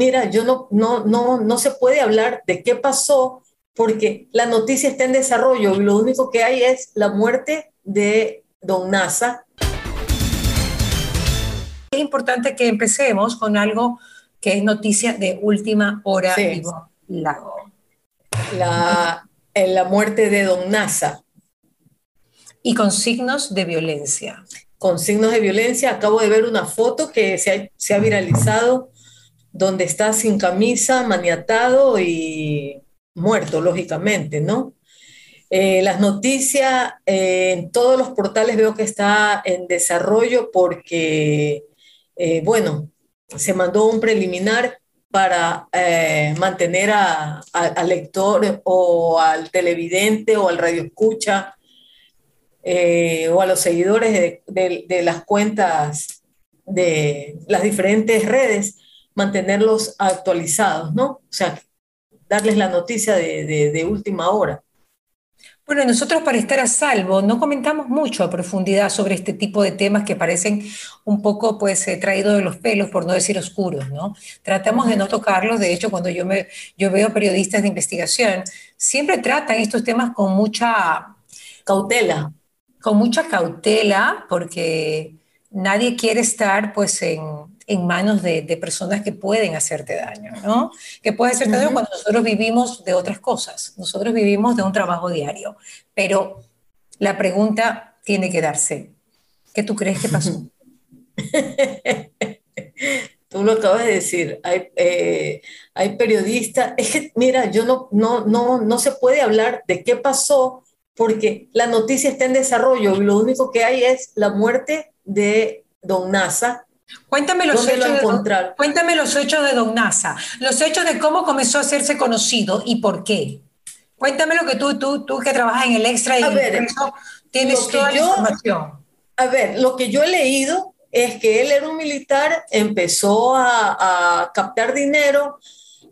mira, yo no, no, no, no se puede hablar de qué pasó porque la noticia está en desarrollo y lo único que hay es la muerte de don Nasa. Es importante que empecemos con algo que es noticia de última hora. Sí. La, en la muerte de don Nasa. Y con signos de violencia. Con signos de violencia. Acabo de ver una foto que se ha, se ha viralizado donde está sin camisa, maniatado y muerto, lógicamente, ¿no? Eh, las noticias eh, en todos los portales veo que está en desarrollo porque, eh, bueno, se mandó un preliminar para mantener al lector o al televidente o al radioescucha o a los seguidores de, de las cuentas de las diferentes redes, mantenerlos actualizados, ¿no? O sea, darles la noticia de, de, de, última hora. Bueno, nosotros para estar a salvo no comentamos mucho a profundidad sobre este tipo de temas que parecen un poco pues eh, traídos de los pelos, por no decir oscuros, ¿no? Tratamos de no tocarlos, de hecho cuando yo, me, yo veo periodistas de investigación, siempre tratan estos temas con mucha cautela. Con mucha cautela, porque nadie quiere estar pues en, en manos de, de, personas que pueden hacerte daño, ¿no? Que pueden hacerte uh -huh. daño cuando nosotros vivimos de otras cosas, nosotros vivimos de un trabajo diario, pero la pregunta tiene que darse, ¿qué tú crees que pasó? tú lo acabas de decir, hay, eh, hay periodistas, es que mira, yo no, no, no, no se puede hablar de qué pasó porque la noticia está en desarrollo y lo único que hay es la muerte de don Nasa, Cuéntame los, hechos de don, cuéntame los hechos de Don Nasa, los hechos de cómo comenzó a hacerse conocido y por qué. Cuéntame lo que tú, tú, tú que trabajas en el extra y a ver, eso tienes toda yo, la información. A ver, lo que yo he leído es que él era un militar, empezó a, a captar dinero,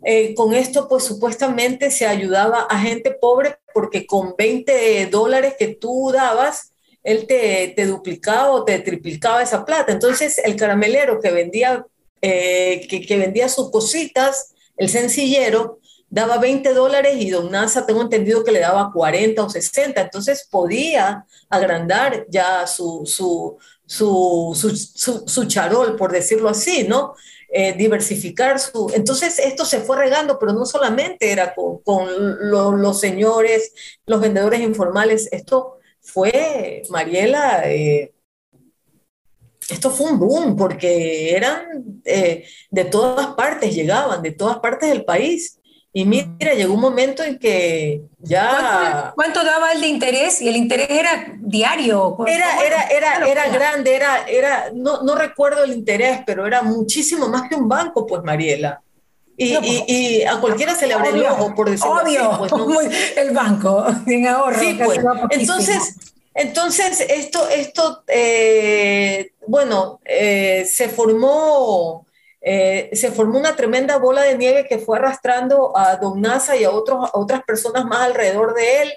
eh, con esto pues supuestamente se ayudaba a gente pobre porque con 20 dólares que tú dabas, él te, te, duplicaba o te triplicaba esa plata. Entonces, el caramelero que vendía, eh, que, que, vendía sus cositas, el sencillero, daba 20 dólares y Don Nasa, tengo entendido que le daba 40 o 60. Entonces, podía agrandar ya su, su, su, su, su, charol, por decirlo así, ¿no? Eh, diversificar su... Entonces esto se fue regando, pero no solamente era con, con lo, los señores, los vendedores informales, esto fue, Mariela, eh, esto fue un boom porque eran eh, de todas partes, llegaban de todas partes del país. Y mira, llegó un momento en que ya... ¿Cuánto, cuánto daba el de interés? Y el interés era diario. Era, era, era, era grande, era, era no, no recuerdo el interés, pero era muchísimo más que un banco, pues Mariela. Y, no, y, y, a cualquiera se le abre el ojo, por decirlo obvio, así. Pues, ¿no? el banco, ahorro. Sí, pues. Entonces, entonces, esto, esto eh, bueno, eh, se formó... Eh, se formó una tremenda bola de nieve que fue arrastrando a Don Nasa y a, otros, a otras personas más alrededor de él.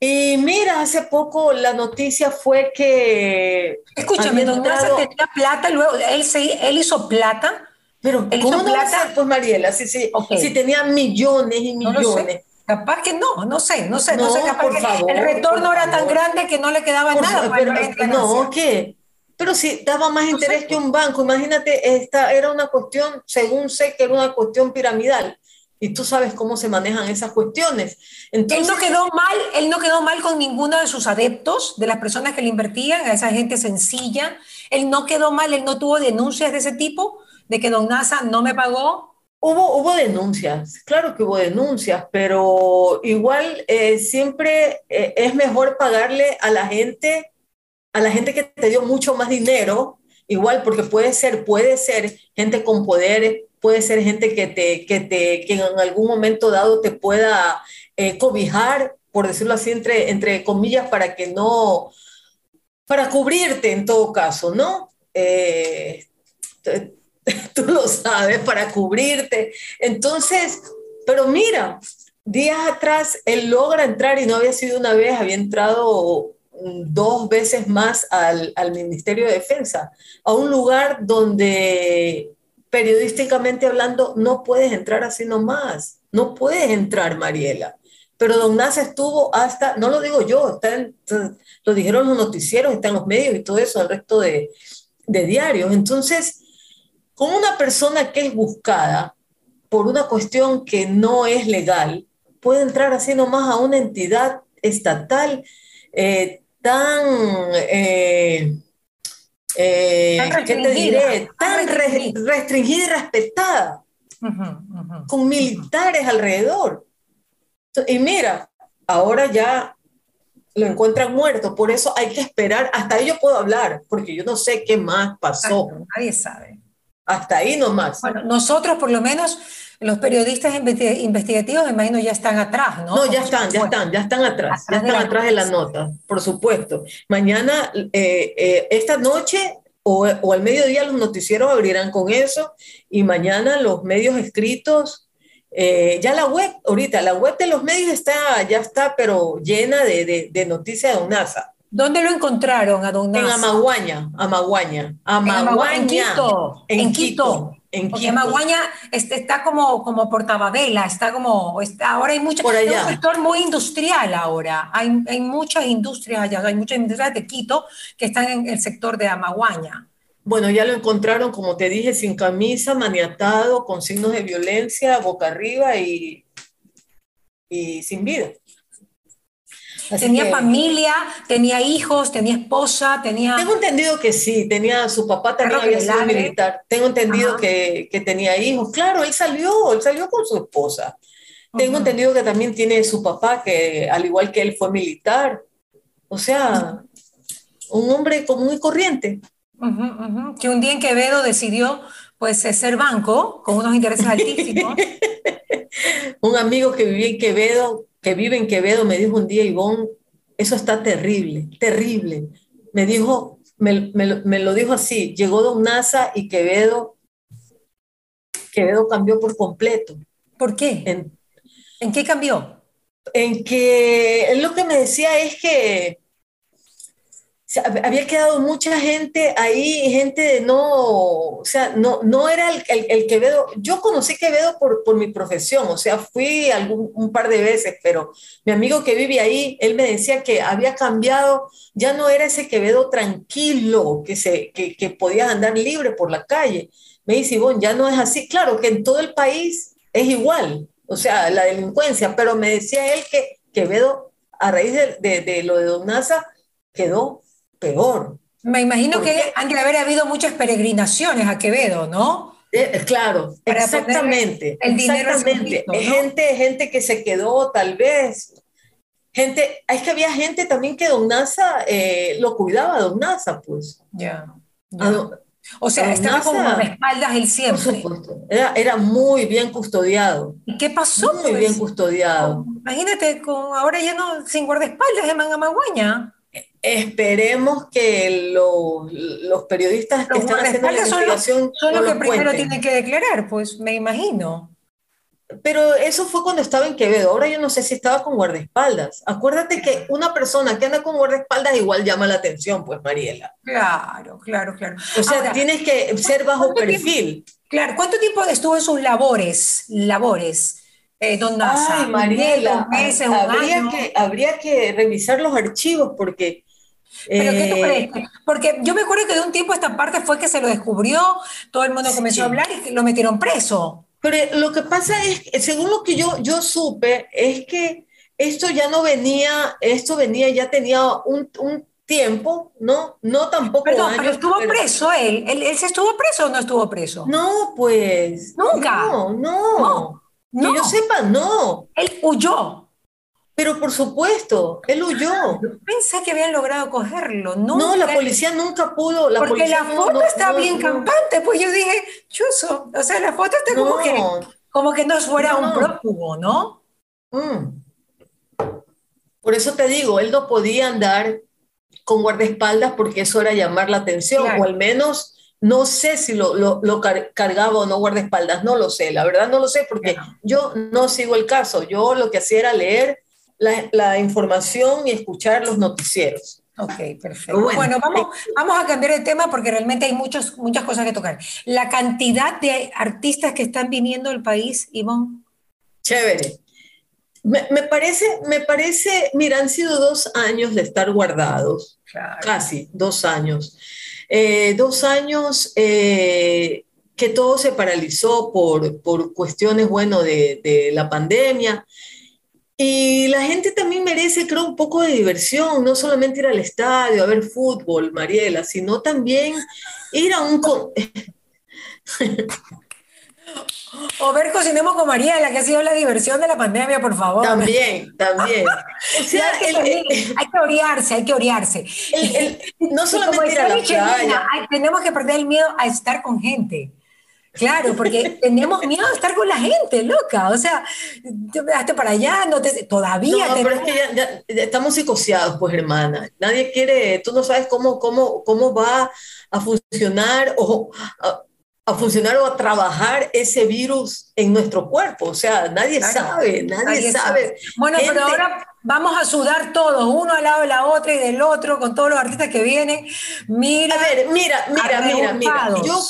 Y mira, hace poco la noticia fue que... Escúchame, Don Nasa tenía plata, luego él, se, él hizo plata pero ¿Él ¿cómo no plata? va a ser, pues, Mariela? Si, si, Okay. si tenía millones y No lo millones. sé. Capaz que no, no sé, no sé, no, No, sé, capaz por que favor, el retorno era tan favor. grande que no le quedaba Por nada. para pero, no, ¿qué? Pero si daba más No interés sé. que un banco, imagínate, esta era una cuestión, según sé que era una cuestión piramidal, y tú sabes cómo se manejan esas cuestiones. Él Entonces, no quedó mal, él no quedó mal con ninguno de sus adeptos, de las personas que le invertían, a esa gente sencilla. Él no quedó mal, él no tuvo denuncias de ese tipo, de que Don Nasa no me pagó. Hubo, hubo denuncias, claro que hubo denuncias, pero igual eh, siempre eh, es mejor pagarle a la gente, a la gente que te dio mucho más dinero, igual porque puede ser, puede ser gente con poder, puede ser gente que te, que te, que en algún momento dado te pueda eh, cobijar, por decirlo así, entre, entre comillas, para que no, para cubrirte en todo caso, ¿no? tú lo sabes, para cubrirte. Entonces, pero mira, días atrás él logra entrar y no había sido una vez, había entrado dos veces más al, al Ministerio de Defensa, a un lugar donde periodísticamente hablando, no puedes entrar así nomás. No puedes entrar, Mariela. Pero Don Nasa estuvo hasta, no lo digo yo, está lo dijeron los noticieros, están los medios y todo eso, el resto de, de diarios. Entonces, con una persona que es buscada por una cuestión que no es legal, puede entrar así nomás a una entidad estatal eh, tan, eh, eh, ¿qué te diré? Tan restringida y respetada, con militares alrededor. Y mira, ahora ya lo encuentran muerto, por eso hay que esperar, hasta ahí yo puedo hablar, porque yo no sé qué más pasó. nadie sabe. Hasta ahí nomás. Bueno, nosotros por lo menos, los periodistas investigativos, me imagino, ya están atrás, ¿no? No, ya están, ya están, ya están atrás, ya están atrás de la nota, por supuesto. Mañana, eh, eh, esta noche o, o al mediodía los noticieros abrirán con eso y mañana los medios escritos eh, ya la web, ahorita, la web de los medios está, ya está, pero llena de, de, noticias de Don NASA. ¿Dónde lo encontraron a Don NASA? En Amaguaña, Amaguaña. Amaguaña. En Quito. En, Quito. En Porque Amaguaña está como, como Portababela, está como, está, ahora hay mucha, Por allá. es un sector muy industrial ahora, hay, hay muchas industrias allá, hay muchas industrias de Quito que están en el sector de Amaguaña. Bueno, ya lo encontraron, como te dije, sin camisa, maniatado, con signos de violencia, boca arriba y, y sin vida. Tenía familia, tenía hijos, tenía esposa, tenía... Tengo entendido que sí, tenía, su papá también había sido militar. Tengo entendido que, que, tenía hijos. Claro, él salió, él salió con su esposa. Tengo entendido que también tiene su papá, que al igual que él fue militar. O sea, un hombre común y corriente. Que un día en Quevedo decidió pues ser banco con unos intereses altísimos. un amigo que vivía en Quevedo, que vive en Quevedo, me dijo un día, Ivonne, eso está terrible, terrible. Me dijo, me, lo dijo así, llegó Don NASA y Quevedo, Quevedo cambió por completo. ¿Por qué? ¿En, ¿En qué cambió? En que él lo que me decía es que había quedado mucha gente ahí, gente de no, o sea, no, no era el, el, Quevedo. Yo conocí Quevedo por, por mi profesión, o sea, fui algún, un par de veces, pero mi amigo que vive ahí, él me decía que había cambiado, ya no era ese Quevedo tranquilo, que, se, que, que podías andar libre por la calle. Me dice, bueno, ya no es así. Claro que en todo el país es igual, o sea, la delincuencia, pero me decía él que Quevedo, a raíz de, de, de lo de Don Nasa, quedó peor. Me imagino que han de haber habido muchas peregrinaciones a Quevedo, ¿no? Eh, claro, exactamente. El dinero exactamente. gente, gente que se quedó tal vez. Gente, es que había gente también que Don Nasa eh, lo cuidaba, Don Nasa, pues. Ya. o sea, estaba como a espaldas él siempre. Por supuesto. Era, era, muy bien custodiado. ¿Y qué pasó? Muy bien pues? custodiado. Imagínate, con, ahora ya no, sin guardaespaldas de Mangamagüeña esperemos que los periodistas que están haciendo la investigación son los, que primero tienen que declarar, pues me imagino. Pero eso fue cuando estaba en Quevedo. Ahora yo no sé si estaba con guardaespaldas. Acuérdate que una persona que anda con guardaespaldas igual llama la atención, pues, Mariela. Claro, claro, claro. O sea, tienes que ser bajo perfil. claro, ¿cuánto tiempo estuvo en sus labores? Labores. Eh, don Nasa, Ay, Mariela, habría, que, habría que revisar los archivos porque ¿Pero qué tú crees? Eh, Porque yo me acuerdo que de un tiempo esta parte fue que se lo descubrió, todo el mundo comenzó a hablar y lo metieron preso. Pero lo que pasa es, según lo que yo, yo supe, es que esto ya no venía, esto venía, ya tenía un, un tiempo, ¿no? No tampoco Perdón, pero estuvo preso él. él. ¿Él se estuvo preso o no estuvo preso? No, pues. Nunca. No, no. no. Que yo sepa, no. Él huyó. Pero por supuesto, él huyó. Pensé que habían logrado cogerlo. no, la policía nunca pudo. La porque la foto está bien campante, pues yo dije, chuzo. O sea, la foto está como, que, como que no fuera un prófugo, ¿no? Mm. Por eso te digo, él no podía andar con guardaespaldas porque eso era llamar la atención, o al menos no sé si lo, lo, cargaba o no guardaespaldas, no lo sé, la verdad no lo sé porque yo no sigo el caso, yo lo que hacía era leer la, información y escuchar los noticieros. Ok, perfecto. Bueno, vamos, vamos, a cambiar de tema porque realmente hay muchos, muchas cosas que tocar. La cantidad de artistas que están viniendo al país, Ivonne. Chévere. Me, parece, me parece, mira, han sido dos años de estar guardados, casi dos años. Eh, dos años eh, que todo se paralizó por, por cuestiones, bueno, de, de la pandemia. Y la gente también merece, creo, un poco de diversión, no solamente ir al estadio a ver fútbol, Mariela, sino también ir a un... O ver Cocinemos con Mariela, que ha sido la diversión de la pandemia, por favor. También, también. O sea, hay, que orearse, hay que orearse. no solamente ir a la playa. tenemos que perder el miedo a estar con gente. Claro, porque tenemos miedo a estar con la gente, loca. O sea, hasta para allá, no te, todavía. No, pero es que ya, estamos psicoseados, pues, hermana. Nadie quiere, tú no sabes cómo, cómo, cómo va a funcionar o a funcionar o a trabajar ese virus en nuestro cuerpo. O sea, nadie sabe, nadie, sabe. Bueno, pero ahora vamos a sudar todos, uno al lado de la otra y del otro, con todos los artistas que vienen. Mira, a ver, mira, mira, mira, mira. Yo,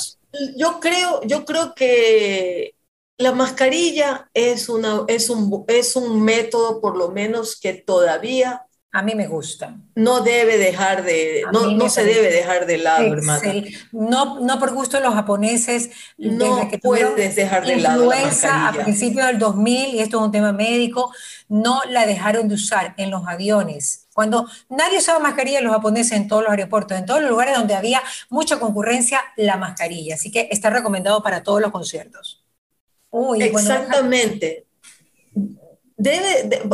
yo, creo, yo creo que la mascarilla es, una, es, un, es un método, por lo menos, que todavía a mí me gusta. No debe dejar de, no, no se debe dejar de lado, hermano. No, no por gusto los japoneses. No que puedes dejar de lado la mascarilla. a principios del 2000, y esto es un tema médico, no la dejaron de usar en los aviones. Cuando nadie usaba mascarilla, los japoneses en todos los aeropuertos, en todos los lugares donde había mucha concurrencia, la mascarilla. Así que está recomendado para todos los conciertos. Exactamente.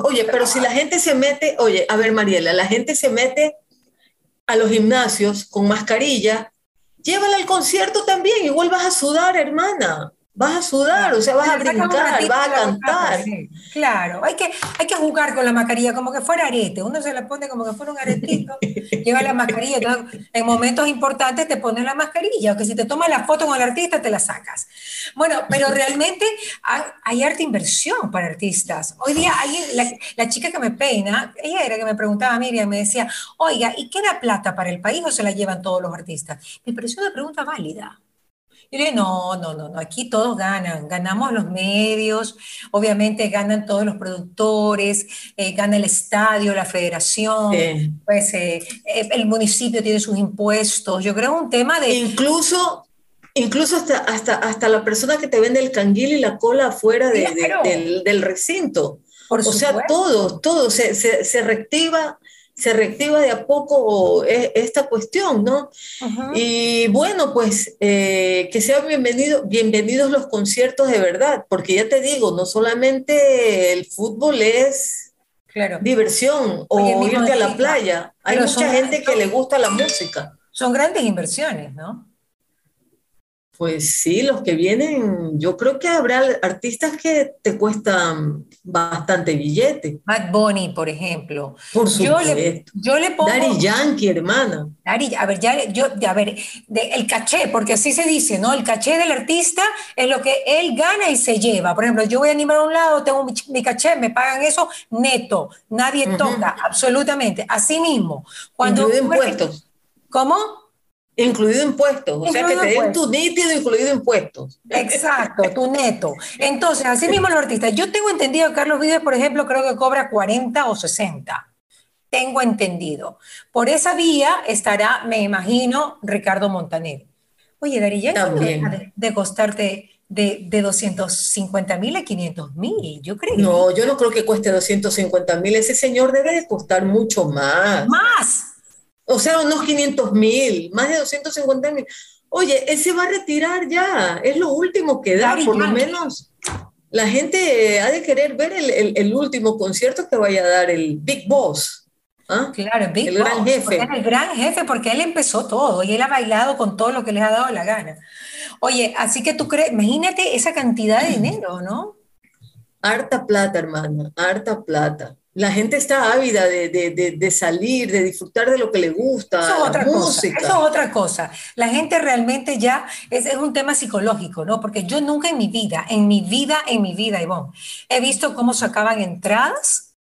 Oye, pero si la gente se mete, oye, a ver, Mariela, la gente se mete a los gimnasios con mascarilla, llévala al concierto también, igual vas a sudar, hermana vas a sudar, o sea, vas a brincar, vas a cantar. Claro, hay que, hay que jugar con la mascarilla como que fuera arete. Uno se la pone como que fuera un aretito, lleva la mascarilla. en momentos importantes te pones la mascarilla, o que si te tomas la foto con el artista, te la sacas. Bueno, pero realmente hay, hay harta inversión para artistas. Hoy día hay la, la, chica que me peina, ella era que me preguntaba, Miriam, me decía, oiga, ¿y queda plata para el país o se la llevan todos los artistas? Me pareció una pregunta válida yo le no, no, no, no, aquí todos ganan, ganamos los medios, obviamente ganan todos los productores, eh, gana el estadio, la federación, pues eh, eh, el municipio tiene sus impuestos, yo creo un tema de... Incluso, incluso hasta, hasta, hasta la persona que te vende el canguil y la cola afuera del, del, recinto. o sea, todo, todo se, se, se reactiva se reactiva de a poco esta cuestión, ¿no? Y bueno, pues eh, que sean bienvenido, bienvenidos los conciertos de verdad, porque ya te digo, no solamente el fútbol es diversión o irte a la playa, hay mucha gente que le gusta la música. Son grandes inversiones, ¿no? Pues sí, los que vienen, yo creo que habrá artistas que te cuestan bastante billete. Bad Bunny, por ejemplo. Por supuesto. Yo le, yo le pongo... Daddy Yankee, hermana. Daddy, a ver, ya, yo, a ver, el caché, porque así se dice, ¿no? El caché del artista es lo que él gana y se lleva. Por ejemplo, yo voy a animar a un lado, tengo mi, caché, me pagan eso neto, nadie toca, absolutamente. Así mismo. Cuando impuestos. ¿Cómo? Incluido impuestos, o sea que te den tu nítido incluido impuestos. Exacto, tu neto. Entonces, así mismo los artistas. Yo tengo entendido que Carlos Vives, por ejemplo, creo que cobra 40 o 60. Tengo entendido. Por esa vía estará, me imagino, Ricardo Montaner. Oye, Daría, de, de costarte de, de 250 mil a 500 mil, yo creo. No, yo no creo que cueste 250 mil. Ese señor debe de costar mucho más. Más. O sea, unos 500 mil, más de 250 mil. Oye, él se va a retirar ya, es lo último que da, por lo menos. La gente ha de querer ver el, el, último concierto que vaya a dar el Big Boss. ¿ah? Claro, el Big el gran jefe. El gran jefe, porque él empezó todo y él ha bailado con todo lo que les ha dado la gana. Oye, así que tú crees, imagínate esa cantidad de dinero, ¿no? Harta plata, hermana, harta plata la gente está ávida de, salir, de disfrutar de lo que le gusta, eso es otra música. Cosa, eso es otra cosa. La gente realmente ya, es, es, un tema psicológico, ¿no? Porque yo nunca en mi vida, en mi vida, en mi vida, Ivonne, he visto cómo sacaban entradas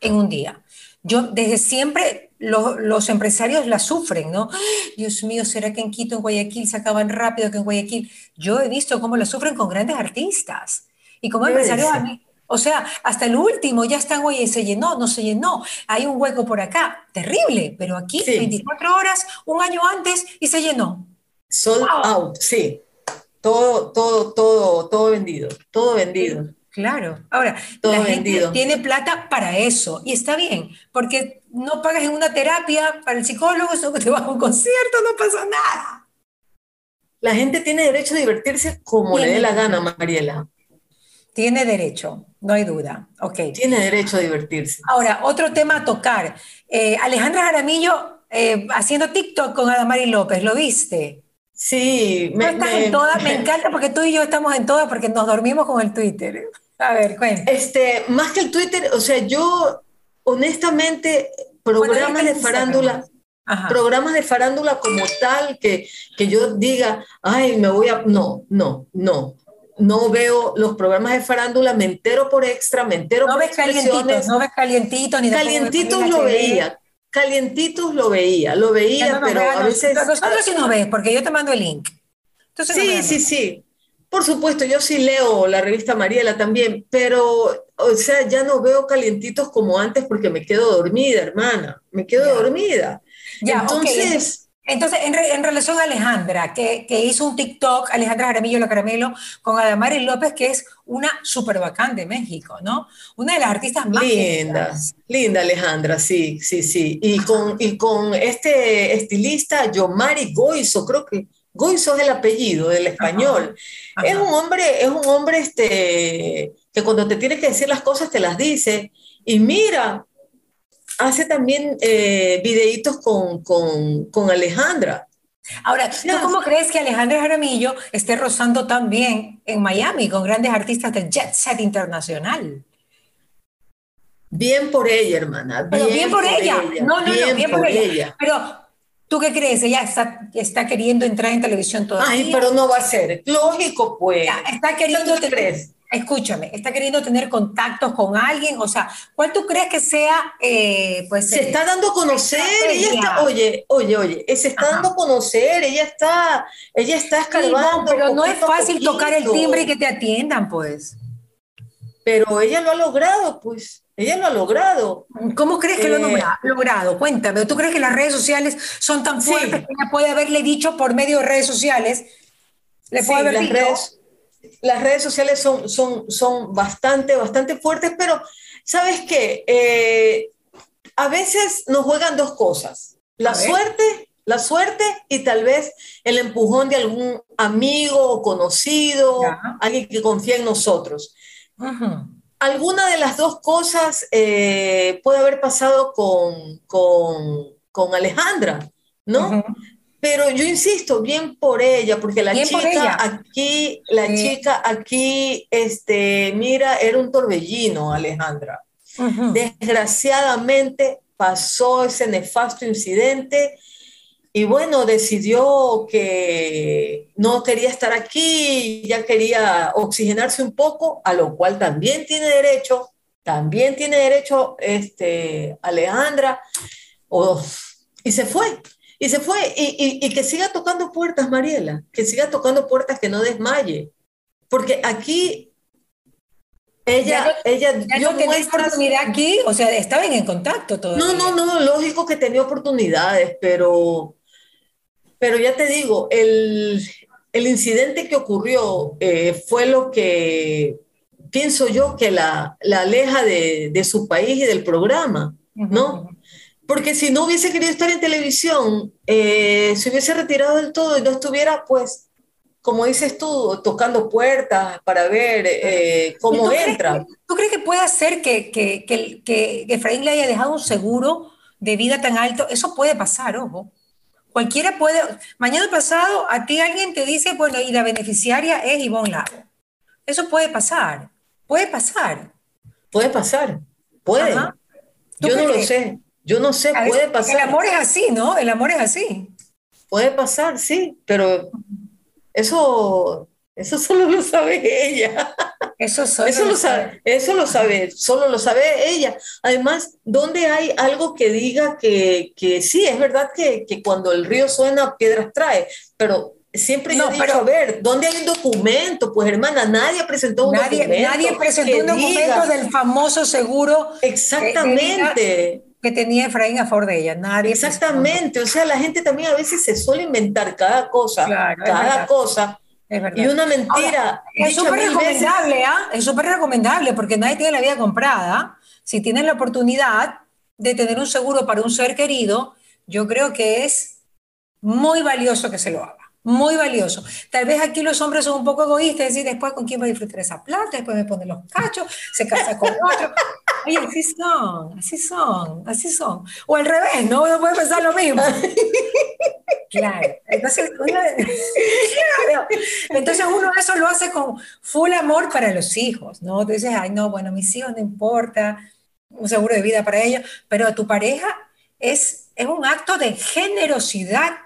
en un día. yo desde siempre los empresarios la sufren, ¿no? Dios mío, ¿será que en Quito, en Guayaquil, se acaban rápido que en Guayaquil? Yo he visto cómo la sufren con grandes artistas. Y como empresarios, a mí, o sea, hasta el último ya están, oye, se llenó, no se llenó, hay un hueco por acá, terrible, pero aquí 24 horas, un año antes y se llenó. Sold out, sí. Todo, todo, todo, todo vendido, todo vendido. Claro. Ahora, todo la gente tiene plata para eso y está bien, porque no pagas en una terapia para el psicólogo, eso que te vas a un concierto, no pasa nada. La gente tiene derecho a divertirse como le dé la gana, Mariela. Tiene derecho, no hay duda. Ok. Tiene derecho a divertirse. Ahora, otro tema a tocar. Eh, Alejandra Jaramillo eh, haciendo TikTok con Adamari López, ¿lo viste? Sí, me, estás en todas? Me encanta porque tú y yo estamos en todas porque nos dormimos con el Twitter. A ver, cuéntame. Este, más que el Twitter, o sea, yo honestamente, programas de farándula, programas de farándula como tal, que, que yo diga, ay, me voy a... No, no, no no veo los programas de farándula, me entero por extra, me entero no por ves calientitos, no ves calientitos ni Calientitos lo veía, calientitos lo veía, lo veía, pero a veces... Nosotros sí nos ves, porque yo te mando el link. sí, sí, sí. Por supuesto, yo sí leo la revista Mariela también, pero, o sea, ya no veo calientitos como antes porque me quedo dormida, hermana, me quedo dormida. Ya, Entonces... Entonces, en, relación a Alejandra, que, hizo un TikTok, Alejandra Jaramillo La Caramelo, con Adamari López, que es una súper bacán de México, ¿no? Una de las artistas más Linda, linda Alejandra, sí, sí, sí. Y con, y con este estilista, Yomari Goizo, creo que Goizo es el apellido del español. Es un hombre, es un hombre este, que cuando te tiene que decir las cosas te las dice. Y mira, hace también eh, videitos con, con, Alejandra. Ahora, ¿tú cómo crees que Alejandra Jaramillo esté rozando tan bien en Miami con grandes artistas del jet set internacional? Bien por ella, hermana. Bien, Pero bien por, ella. No, no, no, bien por, ella. Pero, ¿tú qué crees? Ella está, está queriendo entrar en televisión todavía. Ay, pero no va a ser. Lógico, pues. está queriendo... ¿Qué crees? Escúchame, está queriendo tener contactos con alguien, o sea, ¿cuál tú crees que sea, eh, pues... Se está dando a conocer, ella está, oye, oye, oye, eh, se está dando a conocer, ella está, ella está escarbando. pero no es fácil tocar el timbre y que te atiendan, pues. Pero ella lo ha logrado, pues. Ella lo ha logrado. ¿Cómo crees que lo ha eh, logrado? Cuéntame. ¿Tú crees que las redes sociales son tan fuertes que ella puede haberle dicho por medio de redes sociales? Le puede haber dicho, las redes sociales son, son, son bastante, bastante fuertes, pero ¿sabes qué? Eh, a veces nos juegan dos cosas. La suerte, la suerte y tal vez el empujón de algún amigo o conocido, alguien que confía en nosotros. Alguna de las dos cosas eh, puede haber pasado con, con, Alejandra, ¿no? Pero yo insisto, bien por ella, porque la chica aquí, la chica aquí, este, mira, era un torbellino, Alejandra. Desgraciadamente pasó ese nefasto incidente y bueno, decidió que no quería estar aquí, ya quería oxigenarse un poco, a lo cual también tiene derecho, también tiene derecho este, Alejandra, y se fue. Y se fue, y, y, que siga tocando puertas, Mariela, que siga tocando puertas, que no desmaye. Porque aquí ella, ella ya dio no oportunidad aquí, o sea, estaban en contacto. No, no, no, lógico que tenía oportunidades, pero, pero ya te digo, el, el incidente que ocurrió eh, fue lo que pienso yo que la, la aleja de, de, su país y del programa, ¿no? Porque si no hubiese querido estar en televisión, eh, se hubiese retirado del todo y no estuviera, pues, como dices tú, tocando puertas para ver eh, cómo entra. ¿Tú crees que puede ser que, que, que, que Efraín le haya dejado un seguro de vida tan alto? Eso puede pasar, ojo. Cualquiera puede. Mañana pasado a ti alguien te dice, bueno, y la beneficiaria es Ivonne Lago. Eso puede pasar. Puede pasar. Puede pasar. Puede. Yo no lo sé. Yo no sé, puede pasar. El amor es así, ¿no? El amor es así. Puede pasar, sí, pero eso, eso solo lo sabe ella. Eso, solo eso, lo sabe, eso lo sabe, solo lo sabe ella. Además, ¿dónde hay algo que diga que, que sí, es verdad que, que, cuando el río suena, piedras trae, pero siempre yo he dicho, a ver, ¿dónde hay un documento? Pues hermana, nadie presentó un nadie, documento. Nadie presentó un documento del famoso seguro. Exactamente. Que, tenía Efraín a favor de ella, nadie. Exactamente, o sea, la gente también a veces se suele inventar cada cosa, cada cosa es verdad. Y una mentira. Ahora, es súper recomendable, ¿ah? Es súper recomendable porque nadie tiene la vida comprada. Si tienes la oportunidad de tener un seguro para un ser querido, yo creo que es muy valioso que se lo haga. Muy valioso. Tal vez aquí los hombres son un poco egoístas, decir, después con quién va a disfrutar esa plata, después me pone los cachos, se casa con otro. Oye, así son, así son, así son. O al revés, ¿no? Uno puede pensar lo mismo. Claro. Entonces uno, Entonces uno eso lo hace con full amor para los hijos, ¿no? Tú dices, ay, no, bueno, mis hijos no importa, un seguro de vida para ellos, pero tu pareja es, es un acto de generosidad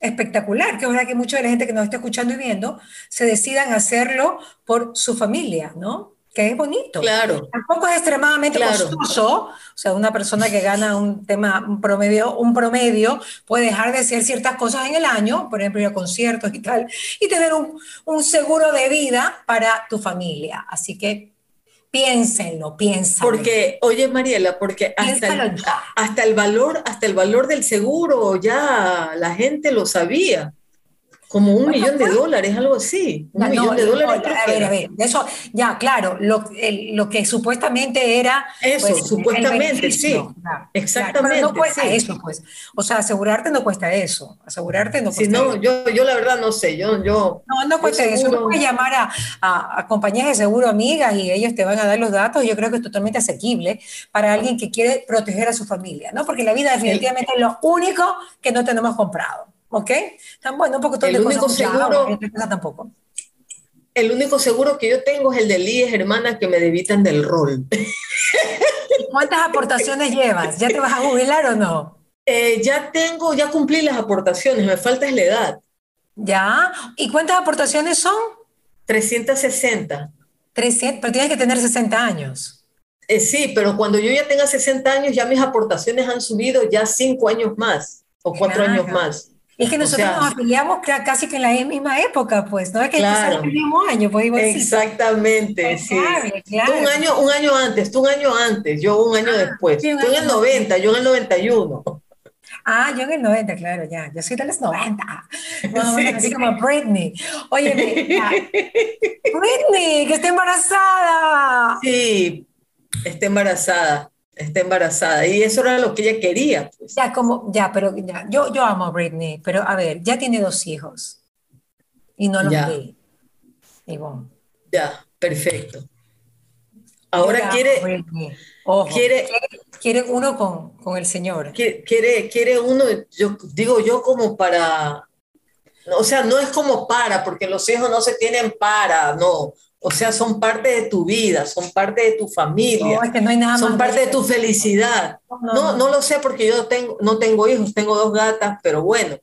espectacular, que es verdad que mucha de la gente que nos está escuchando y viendo se decidan hacerlo por su familia, ¿no? Que es bonito. Claro. Tampoco es extremadamente costoso. O sea, una persona que gana un tema, un promedio, un promedio puede dejar de hacer ciertas cosas en el año, por ejemplo, ir a conciertos y tal, y tener un, un seguro de vida para tu familia. Así que piénsenlo, piénsenlo. Porque, oye Mariela, porque hasta el, hasta el, valor, hasta el valor del seguro ya la gente lo sabía. Como un millón de dólares, algo así. Un millón de dólares. a ver, a ver, eso, ya, claro, lo, lo que supuestamente era. Eso, pues, supuestamente, sí. Exactamente. no cuesta eso, pues. O sea, asegurarte no cuesta eso. Asegurarte no cuesta no, Yo, yo la verdad no sé. Yo, yo, no, no cuesta eso. Tú puedes llamar a, a, a, compañías de seguro amigas y ellos te van a dar los datos. Yo creo que es totalmente asequible para alguien que quiere proteger a su familia, ¿no? Porque la vida definitivamente es lo único que no tenemos comprado. ¿Ok? Tan bueno, un poco el único seguro, tampoco. El único seguro que yo tengo es el del IES, hermana, que me debitan del rol. ¿Cuántas aportaciones llevas? ¿Ya te vas a jubilar o no? Eh, ya tengo, ya cumplí las aportaciones, me falta la edad. ¿Ya? ¿Y cuántas aportaciones son? 360. 300, pero tienes que tener 60 años. Eh, sí, pero cuando yo ya tenga 60 años, ya mis aportaciones han subido ya 5 años más o 4 años más. Es que nosotros nos afiliamos casi que en la misma época, pues, ¿no? Es que claro, el mismo año, pues Exactamente, sí. Claro, Tú un año, un año antes, tú un año antes, yo un año ah, después. tú en el 90, yo en el 91. Ah, yo en el 90, claro, ya. Yo soy de los 90. No, sí, así como Britney. Oye, Britney, que está embarazada. Sí, está embarazada está embarazada y eso era lo que ella quería. Pues. Ya, como, ya, pero ya, yo, yo amo a Britney, pero a ver, ya tiene dos hijos y no los ve. Ya, perfecto. Ahora quiere, quiere, quiere, uno con, con el Señor. Quiere, quiere uno, yo digo yo como para, o sea, no es como para, porque los hijos no se tienen para, no, o sea, son parte de tu vida, son parte de tu familia, son parte de tu felicidad. No, no, lo sé porque yo tengo, no tengo hijos, tengo dos gatas, pero bueno.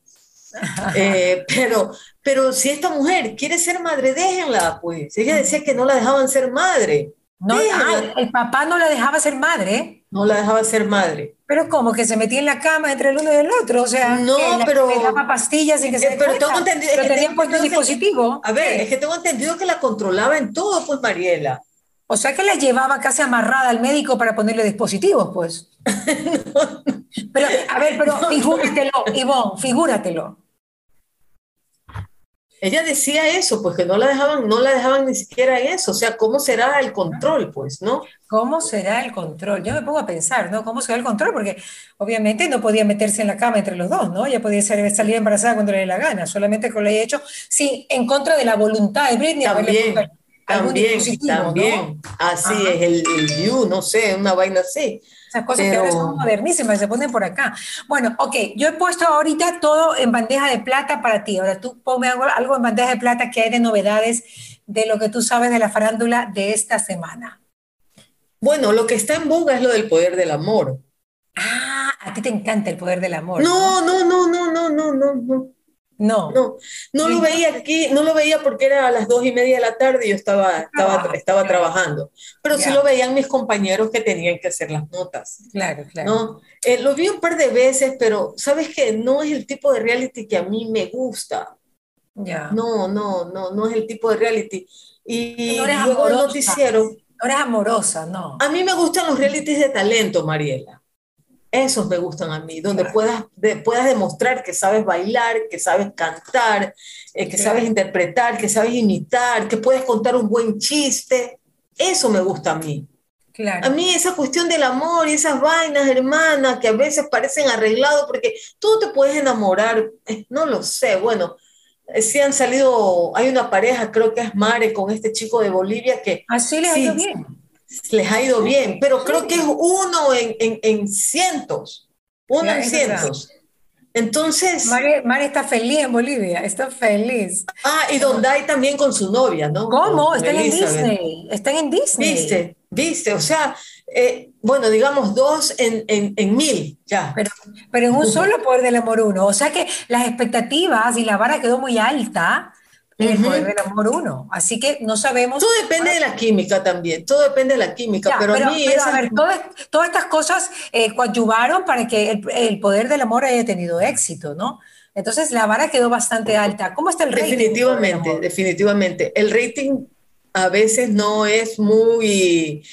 Eh, pero, pero si esta mujer quiere ser madre, déjenla, pues. Ella decía que no la dejaban ser madre. No, el papá no la dejaba ser madre. No la dejaba ser madre. Pero como que se metía en la cama entre el uno y el otro, o sea, no, pero le daba pastillas y que se pero tengo entendido, pero tenía puesto dispositivo. A ver, es que tengo entendido que la controlaba en todo, pues Mariela. O sea que la llevaba casi amarrada al médico para ponerle dispositivos, pues. Pero, a ver, pero figúratelo, Ivonne, figúratelo. Ella decía eso, pues que no la dejaban, no la dejaban ni siquiera eso. O sea, ¿cómo será el control, pues, no? ¿Cómo será el control? Yo me pongo a pensar, ¿no? ¿Cómo será el control? Porque obviamente no podía meterse en la cama entre los dos, ¿no? Ella podía salir embarazada cuando le dé la gana, solamente con lo haya hecho, sí, en contra de la voluntad de Britney. También, también, también. Así es, el, el view, no sé, una vaina así. Esas cosas que ahora son modernísimas, se ponen por acá. Bueno, ok, yo he puesto ahorita todo en bandeja de plata para ti. Ahora tú ponme algo, algo en bandeja de plata que hay de novedades de lo que tú sabes de la farándula de esta semana. Bueno, lo que está en boga es lo del poder del amor. Ah, a ti te encanta el poder del amor. No, no, no, no, no, no, no, no. No. No, no lo veía aquí, no lo veía porque era a las dos y media de la tarde y yo estaba, estaba, Ah, estaba trabajando. Pero sí lo veían mis compañeros que tenían que hacer las notas. Claro, claro. ¿no? Eh, lo vi un par de veces, pero sabes que no es el tipo de reality que a mí me gusta. Ya. No, no, no, no es el tipo de reality. Y No luego el noticiero, No eres amorosa, no. a mí me gustan los realities de talento, Mariela. Esos me gustan a mí, donde Claro. puedas, de- puedas demostrar que sabes bailar, que sabes cantar, eh, que Claro. sabes interpretar, que sabes imitar, que puedes contar un buen chiste. Eso me gusta a mí. Claro. A mí esa cuestión del amor y esas vainas, hermana, que a veces parecen arreglados porque tú te puedes enamorar, eh, no lo sé, bueno, eh, sí han salido, hay una pareja, creo que es Mare con este chico de Bolivia que Así les ha sí, ido bien. Les ha ido bien, pero creo que es uno en, en- en cientos, uno Ya, en verdad. cientos. Entonces, Mari, Mari está feliz en Bolivia, está feliz. ah, y Donday también con su novia, ¿no? ¿Cómo? Con Están en. Disney. Están en Disney. Viste, viste, o sea, eh, bueno, digamos dos en, en, en mil, ya. Pero, pero en un solo poder del amor uno. O sea que las expectativas y la vara quedó muy alta el poder del amor uno. Así que no sabemos. Todo depende de la química también, todo depende de la química, Ya, pero, a mí pero, a ver, todas, todas estas cosas eh, coadyuvaron para que el, el poder del amor haya tenido éxito, ¿no? Entonces la vara quedó bastante alta. ¿Cómo está el rating? definitivamente, definitivamente. El rating a veces no es muy,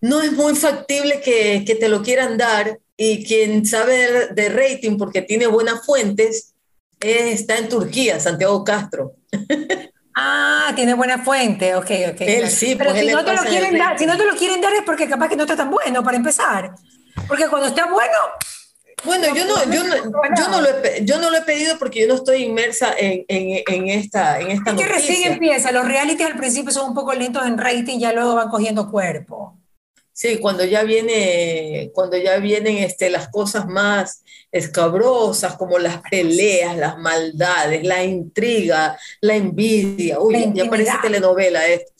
no es muy factible que, que te lo quieran dar y quien sabe de, de rating porque tiene buenas fuentes está en Turquía, Santiago Castro. Ah, tiene buena fuente, ok, ok. Él claro. sí, Pero pues, si no, te lo quieren dar, si no te lo quieren dar es porque capaz que no está tan bueno para empezar. Porque cuando está bueno, Bueno, yo no, yo no, yo no, lo, he, yo no lo he pedido porque yo no estoy inmersa en, en, en esta, en esta es que recién noticia. empieza. Los realities al principio son un poco lentos en rating, ya luego van cogiendo cuerpo. Sí, cuando ya viene, cuando ya vienen este, las cosas más escabrosas, como las peleas, las maldades, la intriga, la envidia. Uy, ya parece telenovela esto.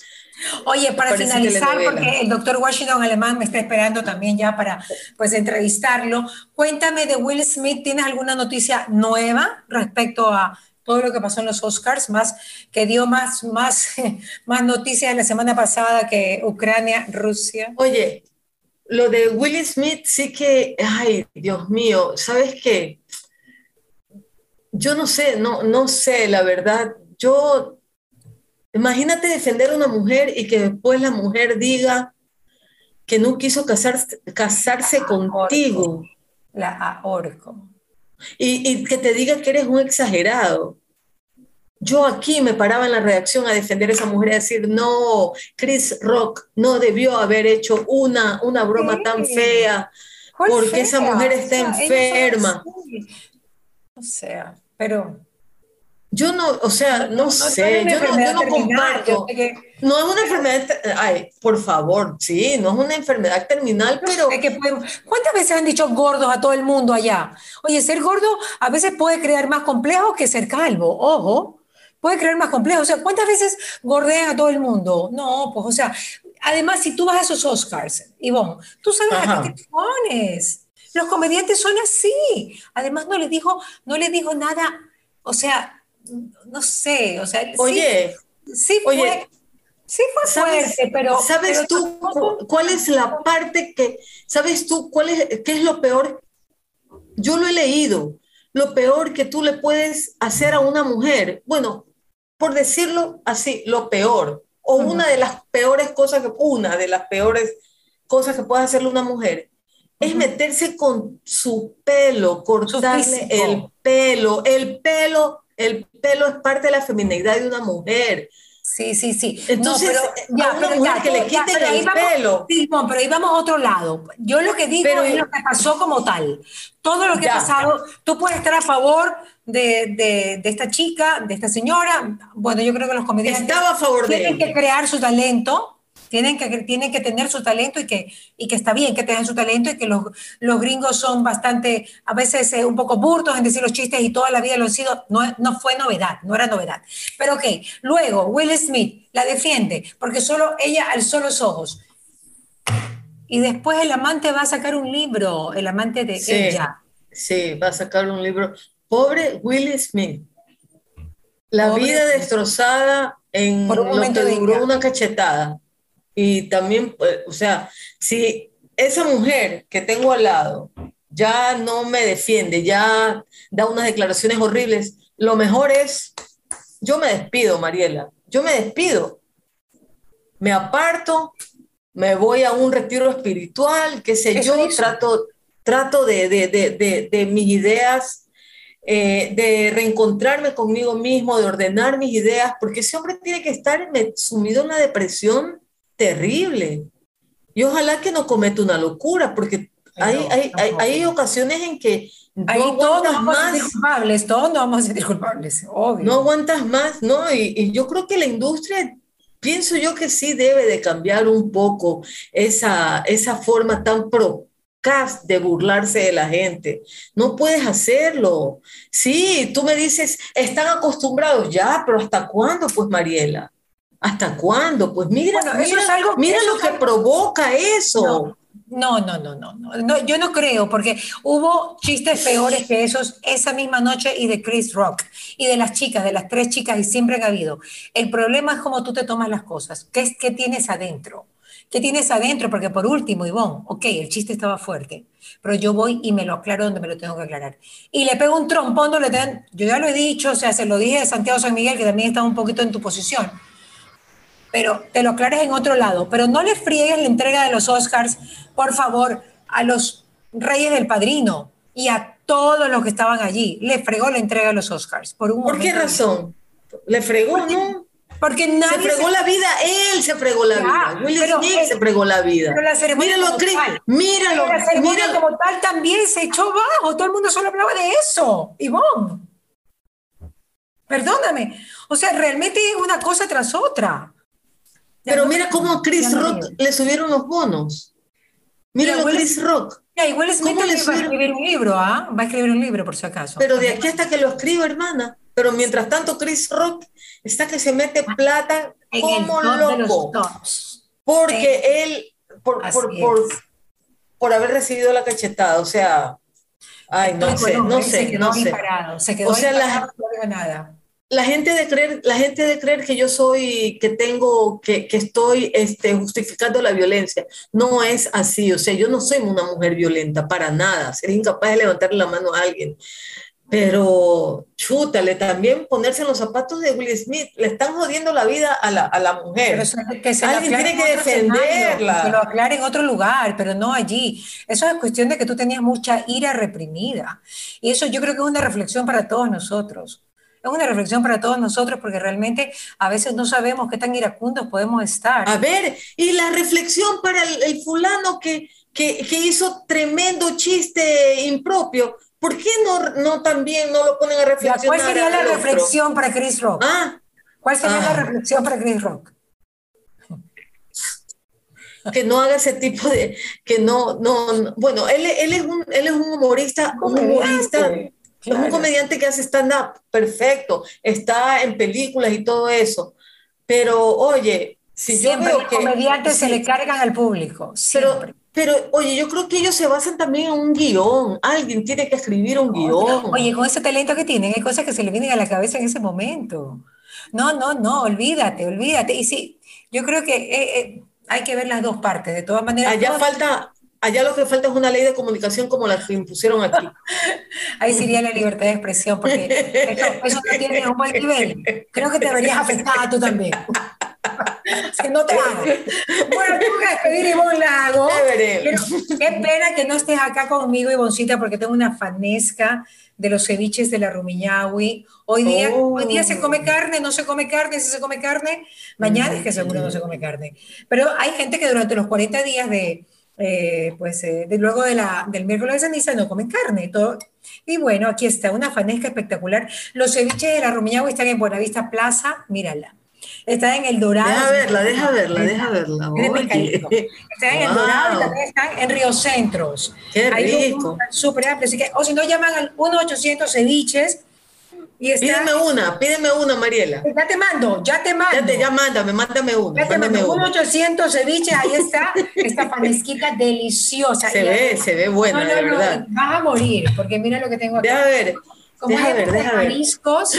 Oye, para Parece finalizar, porque el doctor Washington Alemán me está esperando también ya para pues entrevistarlo, cuéntame de Will Smith, ¿tienes alguna noticia nueva respecto a todo lo que pasó en los Oscars, más que dio más, más, más noticias la semana pasada que Ucrania, Rusia? Oye, lo de Will Smith sí que, ay, Dios mío, ¿sabes qué? Yo no sé, no, no sé, la verdad. Yo, imagínate defender a una mujer y que después la mujer diga que no quiso casarse, casarse contigo La ahorco. Y, y que te diga que eres un exagerado. Yo aquí me paraba en la redacción a defender a esa mujer y a decir, no, Chris Rock no debió haber hecho una, una broma Sí. tan fea. ¿Cuál Porque esa mujer O está sea, enferma. O sea, pero Yo no, o sea, no, sé, es una yo no, yo no comparto. yo sé que- No es una enfermedad, ay, por favor, sí, no es una enfermedad terminal, pero Es que podemos- ¿Cuántas veces han dicho gordos a todo el mundo allá? Oye, ser gordo a veces puede crear más complejo que ser calvo, ojo, puede crear más complejo. O sea, ¿cuántas veces gordean a todo el mundo? No, pues, o sea, además, si tú vas a esos Oscars, Ivonne, tú sabes a Ajá. qué te pones. Los comediantes son así. Además, no les dijo, no les dijo nada, o sea, no sé, o sea, sí- oye, sí, fue, oye, sí fue ¿sabes, fuerte, pero... ¿sabes pero tú tampoco- cuál es la parte que, sabes tú cuál es, qué es lo peor? Yo lo he leído, lo peor que tú le puedes hacer a una mujer, bueno, por decirlo así, lo peor, o una de las peores cosas que, una de las peores cosas que puede hacerle una mujer, es meterse con su pelo, cortarle físico. el pelo, el pelo, el pelo es parte de la feminidad de una mujer. Sí, sí, sí. Entonces, no, pero, ya, una pero mujer ya, que le ya, quiten ahí el vamos- pelo. sí, no, pero ahí vamos a otro lado. Yo lo que digo Pero- es lo que pasó como tal. Todo lo que Ya. ha pasado, tú puedes estar a favor de, de- de esta chica, de esta señora. Bueno, yo creo que los comediantes Estaba a favor de tienen que ella. crear su talento, tienen que, tienen que tener su talento y que, y que está bien que tengan su talento y que los, los gringos son bastante, a veces eh, un poco burdos en decir los chistes y toda la vida lo han sido, no, no fue novedad, no era novedad. Pero ok, luego Will Smith la defiende porque solo ella alzó los ojos. Y después el amante va a sacar un libro, el amante de Sí. ella. Sí, va a sacar un libro Pobre Will Smith. La vida destrozada en Por un lo momento que duró una cachetada. Y también, pues, o sea, si esa mujer que tengo al lado ya no me defiende, ya da unas declaraciones horribles, lo mejor es, yo me despido, Mariela, yo me despido. Me aparto, me voy a un retiro espiritual, qué sé yo, hizo. trato, trato de, de, de, de, de mis ideas, eh, de reencontrarme conmigo mismo, de ordenar mis ideas, porque ese hombre tiene que estar sumido en una depresión terrible. Y ojalá que no cometa una locura, porque Ay, hay, no, hay, hay, hay ocasiones en que no Ahí todos a más, sentir culpables, todos nos vamos a sentir culpables, obvio. no aguantas más, ¿no? Y, y yo creo que la industria, pienso yo que sí debe de cambiar un poco esa, esa forma tan procaz de burlarse de la gente. No puedes hacerlo. Sí, tú me dices, están acostumbrados ya, pero ¿hasta cuándo, pues, Mariela? ¿Hasta cuándo? Pues mira, Bueno, eso mira, es algo- mira eso lo que algo- provoca eso. No, no, no, no, no, no, yo no creo, porque hubo chistes peores que esos esa misma noche y de Chris Rock y de las chicas, de las tres chicas, y siempre han habido. El problema es cómo tú te tomas las cosas. ¿Qué, es, qué tienes adentro? ¿Qué tienes adentro? Porque por último, Ivonne, ok, el chiste estaba fuerte, pero yo voy y me lo aclaro donde me lo tengo que aclarar. Y le pego un trompón, no le dan, yo ya lo he dicho, o sea, se lo dije a Santiago San Miguel, que también estaba un poquito en tu posición pero te lo aclares en otro lado. Pero no le friegues la entrega de los Oscars, por favor, a los Reyes del Padrino y a todos los que estaban allí. Le fregó la entrega de los Oscars. ¿Por, un ¿Por qué razón? ¿Le fregó, no? Porque Se nadie fregó la vida, él se fregó la Ya, vida. Will pero Smith se fregó la vida. pero la ceremonia Míralo, Chris, míralo, la ceremonia míralo. como tal también se echó bajo. Todo el mundo solo hablaba de eso. Ivonne. Perdóname. O sea, realmente es una cosa tras otra. Pero mira cómo a Chris Rock le subieron los bonos. Míralo a Will Chris Rock. Ya, igual Smith ¿Cómo le va a escribir un libro, ¿ah? Va a escribir un libro, por si acaso. Pero de aquí hasta que lo escriba, hermana. Pero mientras tanto, Chris Rock está que se mete plata en como loco. Porque él, por, por, es. por, por haber recibido la cachetada, o sea, ay, no sé, no sé, quedó no sé. se quedó O sea, la- parado, no dijo nada. La gente de creer, la gente de creer que yo soy, que tengo, que, que estoy este, justificando la violencia, no es así. O sea, yo no soy una mujer violenta para nada. Sería incapaz de levantarle la mano a alguien. Pero chútale, también ponerse en los zapatos de Will Smith. Le están jodiendo la vida a la, a la mujer. Eso- que se Alguien tiene en que defenderla. que se lo aclare en otro lugar, pero no allí. Eso es cuestión de que tú tenías mucha ira reprimida. Y eso yo creo que es una reflexión para todos nosotros. Es una reflexión para todos nosotros porque realmente a veces no sabemos qué tan iracundos podemos estar. A ver, y la reflexión para el, el fulano que, que, que hizo tremendo chiste impropio, ¿por qué no, no también no lo ponen a reflexionar? ¿Cuál sería la otro? reflexión para Chris Rock? Ah, ¿Cuál sería Ah. la reflexión para Chris Rock? que no haga ese tipo de, que no, no, no- bueno, él, él, es un, él es un humorista, un humorista, Comediante, es un claro. comediante que hace stand-up, perfecto, está en películas y todo eso, pero oye, si Siempre yo los veo que... comediantes se sí, le cargan al público. pero, Siempre. pero, oye, yo creo que ellos se basan también en un guion, alguien tiene que escribir un guion. Oye, con ese talento que tienen, hay cosas que se le vienen a la cabeza en ese momento. No, no, no, olvídate, olvídate. Y sí, yo creo que eh, eh, hay que ver las dos partes. De todas maneras, allá falta... Allá lo que falta es una ley de comunicación como la que impusieron aquí. ahí sería la libertad de expresión, porque eso, no tiene un buen nivel. Creo que te deberías afectar a tú también. que no te hagas. Bueno, tengo que despedir Ivonne Lago. Qué pena que no estés acá conmigo, Ivoncita, porque tengo una fanesca de los ceviches de la Rumiñahui. Hoy día, Oh. hoy día se come carne, no se come carne, si se come carne, mañana es que seguro no se come carne. Pero hay gente que durante los 40 días de, eh, pues, eh, de luego de la, del miércoles de ceniza no comen carne. Todo. Y bueno, aquí está, una fanesca espectacular. Los ceviches de la Rumiñahui están en Buenavista Plaza, mírala. Está en El Dorado. Deja verla, deja verla, deja verla. Están en El Dorado y también están en Río Centros. Qué rico. Súper amplio. Así que, o si no, llaman al 1-800 ceviches y está. Pídeme una, pídeme una, Mariela. Ya te mando, ya te mando. Ya, te, ya mándame, mándame una. Ya te mando. una. 1-800 ceviches, ahí está. Esta fanesquita deliciosa. Se Y ve, se ve buena, No, no, de no, verdad. Vas a morir, porque mira lo que tengo aquí. Deja ver. Como Deja ver, deja ver. mariscos.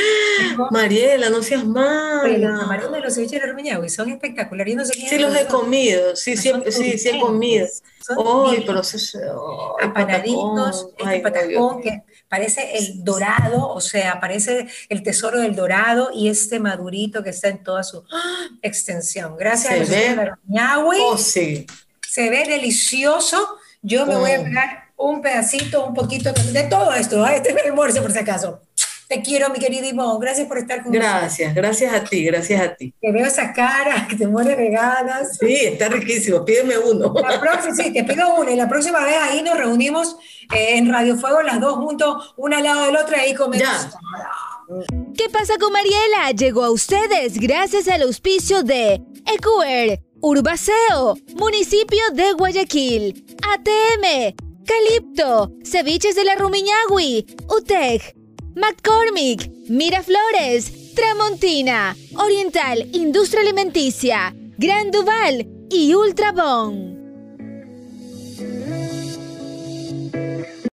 Mariela, no seas Pero los mala. camarones de los ceviches de Rumiñahui son espectaculares. Yo no sé Sí los he comido, sí, sí, sí, sí he comido. son Ay, divinos. pero ay, apanaditos, este patacón que parece el dorado, o sea, parece el tesoro del dorado y este madurito que está en toda su ¡ah! extensión. Gracias Se a Oh, sí. se ve delicioso. Yo me voy a Mm. pegar un pedacito, un poquito de todo esto. ¿ah? Este es mi almuerzo, por si acaso. Te quiero, mi querido Ivonne. Gracias por estar con nosotros. Gracias, gracias a ti, gracias a ti. Te veo esa cara que te muere de ganas. Sí, está riquísimo, pídeme uno. La próxima, sí, te pido una y la próxima vez ahí nos reunimos eh, en Radio Fuego las dos juntos, una al lado del otro y ahí comemos. Ya. ¿Qué pasa con Mariela? Llegó a ustedes gracias al auspicio de Ecuer, Urbaceo, Municipio de Guayaquil, ATM, Calipto, Ceviches de la Rumiñahui, UTEC, McCormick, Miraflores, Tramontina, Oriental Industria Alimenticia, Gran Duval y Ultrabón.